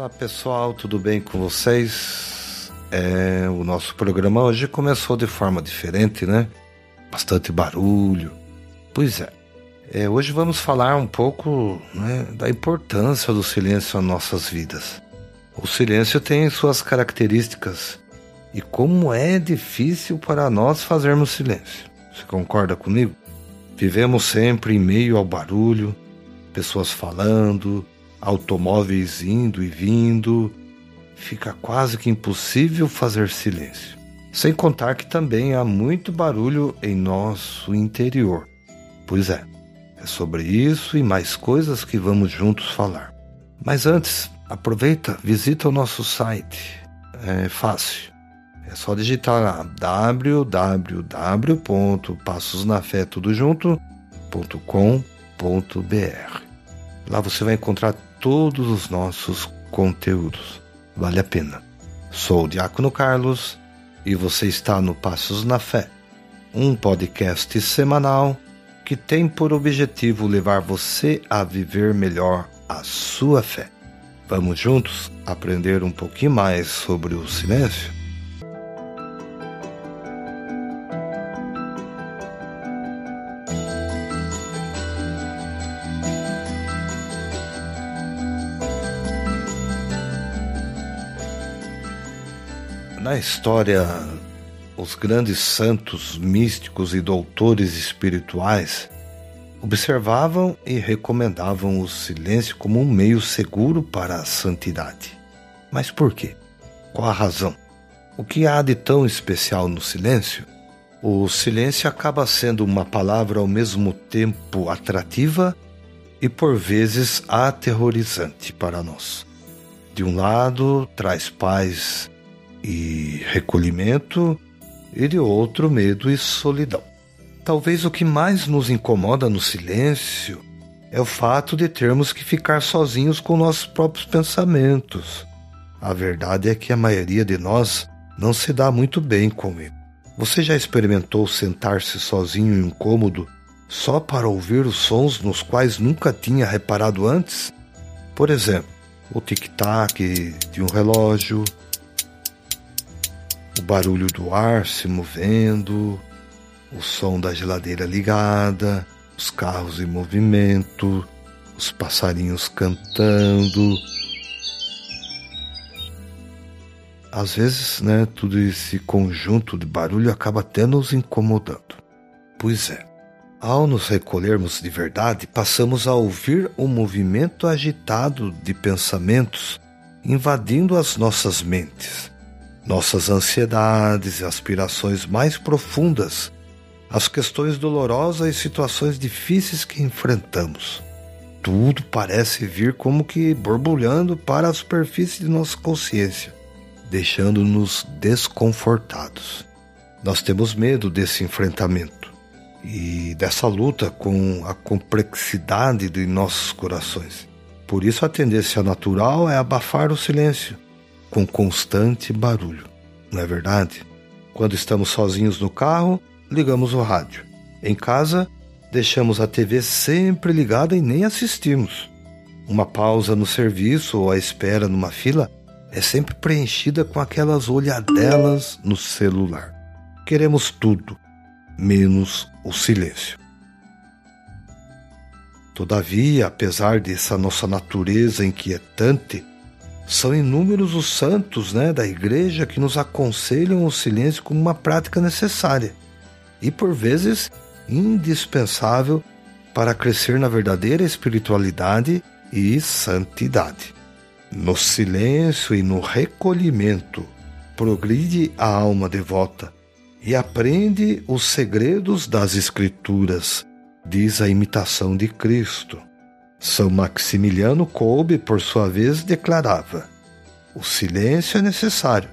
Olá pessoal, tudo bem com vocês? É, o nosso programa hoje começou de forma diferente, né? Bastante barulho. Pois é, é hoje vamos falar um pouco né, da importância do silêncio nas nossas vidas. O silêncio tem suas características e como é difícil para nós fazermos silêncio. Você concorda comigo? Vivemos sempre em meio ao barulho, pessoas falando, automóveis indo e vindo. Fica quase que impossível fazer silêncio. Sem contar que também há muito barulho em nosso interior. Pois é, é sobre isso e mais coisas que vamos juntos falar. Mas antes, aproveita, visita o nosso site. É fácil. É só digitar lá www.passosnafetudojunto.com.br. Lá você vai encontrar todos os nossos conteúdos. Vale a pena. Sou o Diácono Carlos e você está no Passos na Fé, um podcast semanal que tem por objetivo levar você a viver melhor a sua fé. Vamos juntos aprender um pouquinho mais sobre o silêncio? Na história, os grandes santos místicos e doutores espirituais observavam e recomendavam o silêncio como um meio seguro para a santidade. Mas por quê? Qual a razão? O que há de tão especial no silêncio? O silêncio acaba sendo uma palavra ao mesmo tempo atrativa e por vezes aterrorizante para nós. De um lado, traz paz e recolhimento, e de outro, medo e solidão. Talvez o que mais nos incomoda no silêncio é o fato de termos que ficar sozinhos com nossos próprios pensamentos. A verdade é que a maioria de nós não se dá muito bem com ele. Você já experimentou sentar-se sozinho em um cômodo só para ouvir os sons nos quais nunca tinha reparado antes? Por exemplo, o tic-tac de um relógio, o barulho do ar se movendo, o som da geladeira ligada, os carros em movimento, os passarinhos cantando. Às vezes, né, tudo esse conjunto de barulho acaba até nos incomodando. Pois é, ao nos recolhermos de verdade, passamos a ouvir o um movimento agitado de pensamentos invadindo as nossas mentes nossas ansiedades e aspirações mais profundas, as questões dolorosas e situações difíceis que enfrentamos. Tudo parece vir como que borbulhando para a superfície de nossa consciência, deixando-nos desconfortados. Nós temos medo desse enfrentamento e dessa luta com a complexidade de nossos corações. Por isso, a tendência natural é abafar o silêncio com constante barulho. Não é verdade? Quando estamos sozinhos no carro, ligamos o rádio. Em casa, deixamos a TV sempre ligada e nem assistimos. Uma pausa no serviço ou a espera numa fila é sempre preenchida com aquelas olhadelas no celular. Queremos tudo, menos o silêncio. Todavia, apesar dessa nossa natureza inquietante, são inúmeros os santos né, da igreja que nos aconselham o silêncio como uma prática necessária e, por vezes, indispensável para crescer na verdadeira espiritualidade e santidade. No silêncio e no recolhimento, progride a alma devota e aprende os segredos das Escrituras, diz a imitação de Cristo. São Maximiliano Kolbe, por sua vez, declarava: o silêncio é necessário,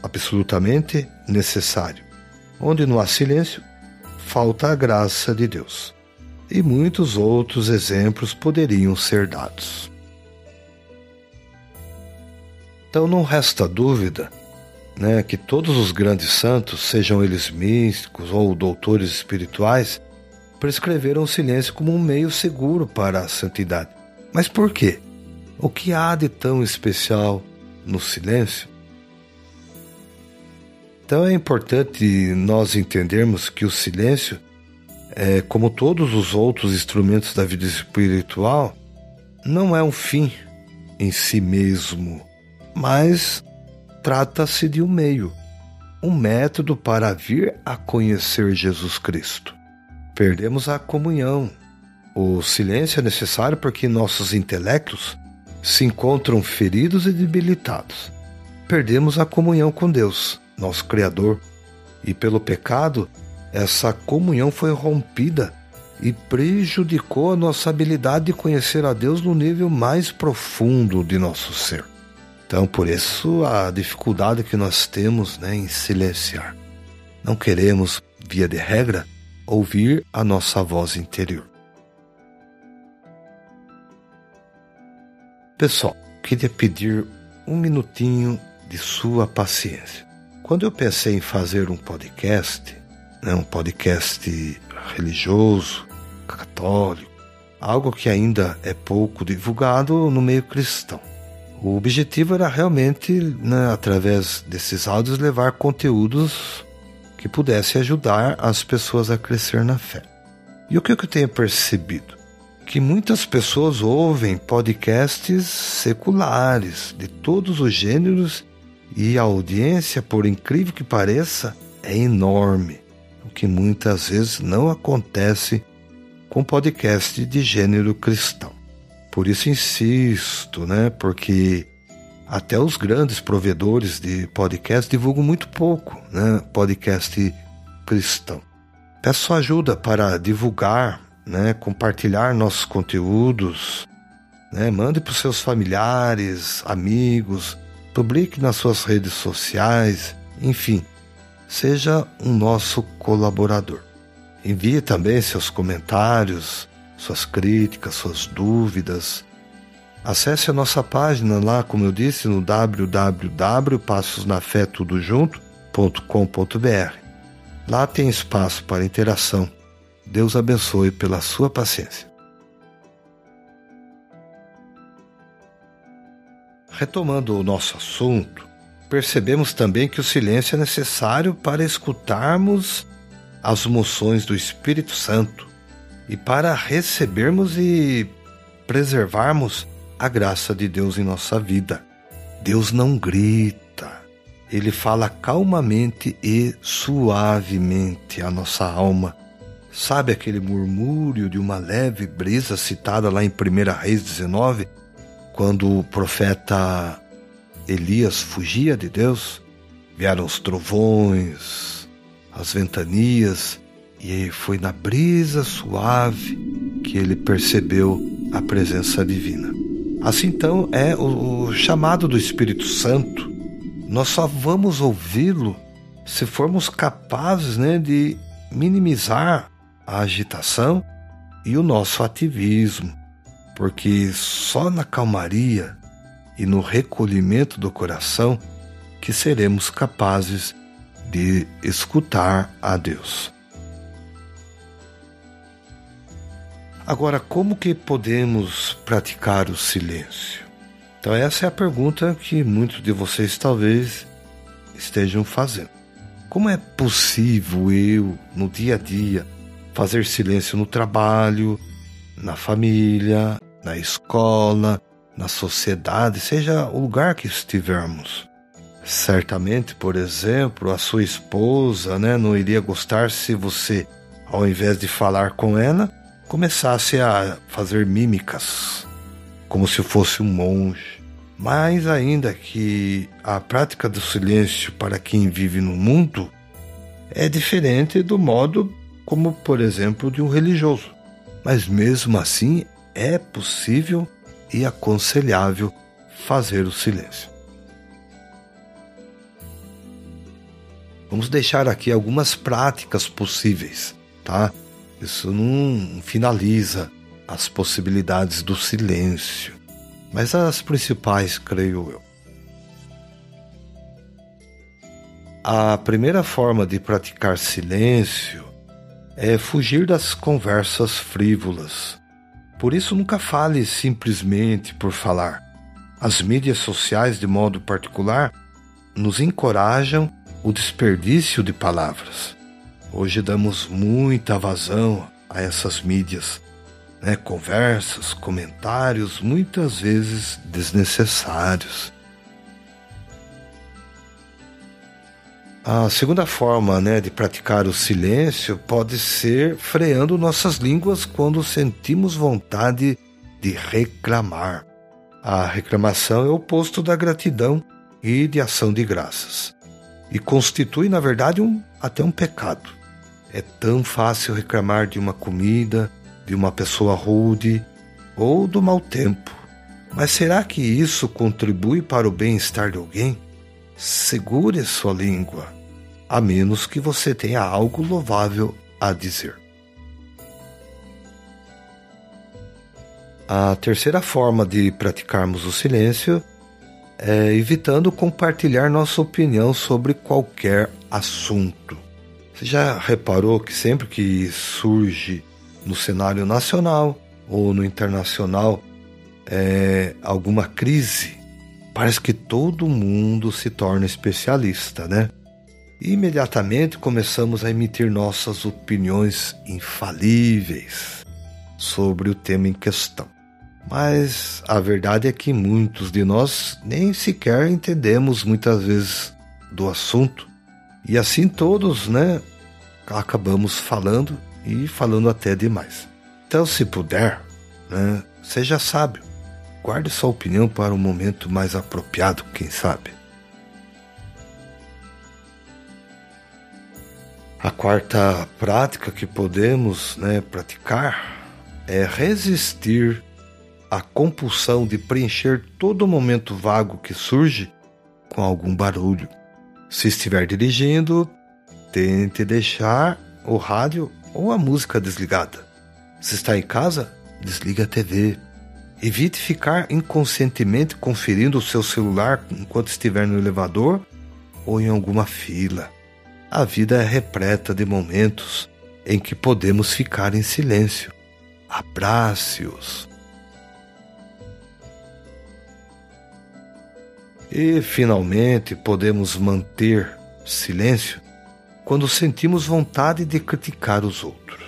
absolutamente necessário. Onde não há silêncio, falta a graça de Deus. E muitos outros exemplos poderiam ser dados. Então não resta dúvida né, que todos os grandes santos, sejam eles místicos ou doutores espirituais, prescreveram o silêncio como um meio seguro para a santidade. Mas por quê? O que há de tão especial no silêncio? Então é importante nós entendermos que o silêncio, é, como todos os outros instrumentos da vida espiritual, não é um fim em si mesmo, mas trata-se de um meio, um método para vir a conhecer Jesus Cristo. Perdemos a comunhão. O silêncio é necessário porque nossos intelectos se encontram feridos e debilitados. Perdemos a comunhão com Deus nosso Criador, e pelo pecado, essa comunhão foi rompida e prejudicou a nossa habilidade de conhecer a Deus no nível mais profundo de nosso ser. Então, por isso, a dificuldade que nós temos né, em silenciar. Não queremos, via de regra, ouvir a nossa voz interior. Pessoal, queria pedir um minutinho de sua paciência. Quando eu pensei em fazer um podcast, né, um podcast religioso, católico, algo que ainda é pouco divulgado no meio cristão. O objetivo era realmente, né, através desses áudios, levar conteúdos que pudessem ajudar as pessoas a crescer na fé. E o que eu tenho percebido? Que muitas pessoas ouvem podcasts seculares de todos os gêneros e a audiência, por incrível que pareça, é enorme, o que muitas vezes não acontece com podcast de gênero cristão. Por isso insisto, né? Porque até os grandes provedores de podcast divulgam muito pouco, né? Podcast cristão. Peço ajuda para divulgar, né? Compartilhar nossos conteúdos, né? Mande para os seus familiares, amigos, publique nas suas redes sociais, enfim, seja um nosso colaborador. Envie também seus comentários, suas críticas, suas dúvidas. Acesse a nossa página lá, como eu disse, no www.passosnafetudojunto.com.br. Lá tem espaço para interação. Deus abençoe pela sua paciência. Retomando o nosso assunto, percebemos também que o silêncio é necessário para escutarmos as moções do Espírito Santo e para recebermos e preservarmos a graça de Deus em nossa vida. Deus não grita, ele fala calmamente e suavemente à nossa alma. Sabe aquele murmúrio de uma leve brisa citada lá em 1 Reis 19? Quando o profeta Elias fugia de Deus, vieram os trovões, as ventanias, e foi na brisa suave que ele percebeu a presença divina. Assim então é o, o chamado do Espírito Santo. Nós só vamos ouvi-lo se formos capazes né, de minimizar a agitação e o nosso ativismo porque só na calmaria e no recolhimento do coração que seremos capazes de escutar a Deus. Agora, como que podemos praticar o silêncio? Então, essa é a pergunta que muitos de vocês talvez estejam fazendo. Como é possível eu, no dia a dia, fazer silêncio no trabalho, na família, na escola, na sociedade, seja o lugar que estivermos. Certamente, por exemplo, a sua esposa né, não iria gostar se você, ao invés de falar com ela, começasse a fazer mímicas, como se fosse um monge. Mais ainda que a prática do silêncio para quem vive no mundo é diferente do modo como, por exemplo, de um religioso. Mas mesmo assim é possível e aconselhável fazer o silêncio. Vamos deixar aqui algumas práticas possíveis, tá? Isso não finaliza as possibilidades do silêncio, mas as principais, creio eu. A primeira forma de praticar silêncio é fugir das conversas frívolas por isso, nunca fale simplesmente por falar. As mídias sociais, de modo particular, nos encorajam o desperdício de palavras. Hoje damos muita vazão a essas mídias, né? conversas, comentários, muitas vezes desnecessários. A segunda forma né, de praticar o silêncio pode ser freando nossas línguas quando sentimos vontade de reclamar. A reclamação é o oposto da gratidão e de ação de graças. E constitui, na verdade, um, até um pecado. É tão fácil reclamar de uma comida, de uma pessoa rude ou do mau tempo. Mas será que isso contribui para o bem-estar de alguém? Segure sua língua, a menos que você tenha algo louvável a dizer. A terceira forma de praticarmos o silêncio é evitando compartilhar nossa opinião sobre qualquer assunto. Você já reparou que sempre que surge no cenário nacional ou no internacional é, alguma crise, parece que todo mundo se torna especialista, né? E imediatamente começamos a emitir nossas opiniões infalíveis sobre o tema em questão. Mas a verdade é que muitos de nós nem sequer entendemos muitas vezes do assunto. E assim todos, né, acabamos falando e falando até demais. Então, se puder, né, seja sábio. Guarde sua opinião para um momento mais apropriado, quem sabe. A quarta prática que podemos né, praticar é resistir à compulsão de preencher todo momento vago que surge com algum barulho. Se estiver dirigindo, tente deixar o rádio ou a música desligada. Se está em casa, desligue a TV. Evite ficar inconscientemente conferindo o seu celular enquanto estiver no elevador ou em alguma fila. A vida é repleta de momentos em que podemos ficar em silêncio. Abrace-os. E, finalmente, podemos manter silêncio quando sentimos vontade de criticar os outros.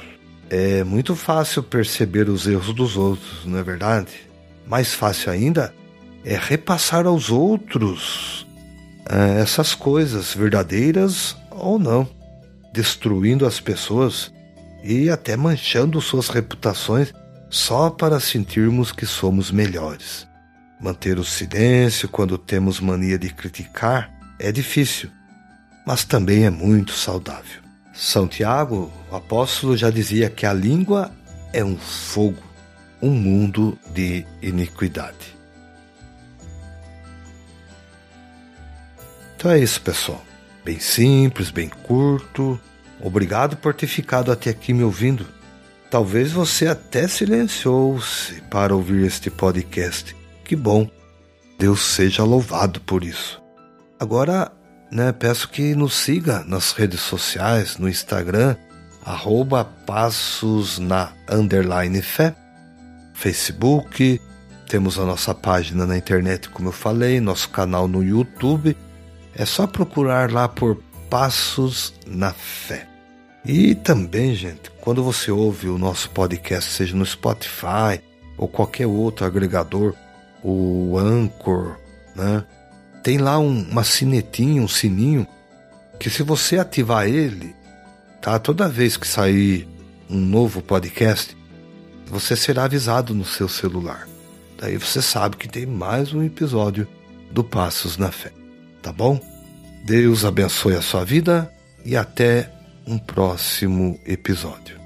É muito fácil perceber os erros dos outros, não é verdade? Mais fácil ainda é repassar aos outros é, essas coisas verdadeiras ou não, destruindo as pessoas e até manchando suas reputações só para sentirmos que somos melhores. Manter o silêncio quando temos mania de criticar é difícil, mas também é muito saudável. São Tiago, o apóstolo, já dizia que a língua é um fogo, um mundo de iniquidade. Então é isso, pessoal. Bem simples, bem curto. Obrigado por ter ficado até aqui me ouvindo. Talvez você até silenciou-se para ouvir este podcast. Que bom. Deus seja louvado por isso. Agora, né, peço que nos siga nas redes sociais, no Instagram, arroba passos na underline fé, Facebook, temos a nossa página na internet, como eu falei, nosso canal no YouTube é só procurar lá por Passos na Fé. E também, gente, quando você ouve o nosso podcast, seja no Spotify ou qualquer outro agregador, o Anchor, né? Tem lá um, uma sinetinha, um sininho, que se você ativar ele, tá? Toda vez que sair um novo podcast, você será avisado no seu celular. Daí você sabe que tem mais um episódio do Passos na Fé tá bom? Deus abençoe a sua vida e até um próximo episódio.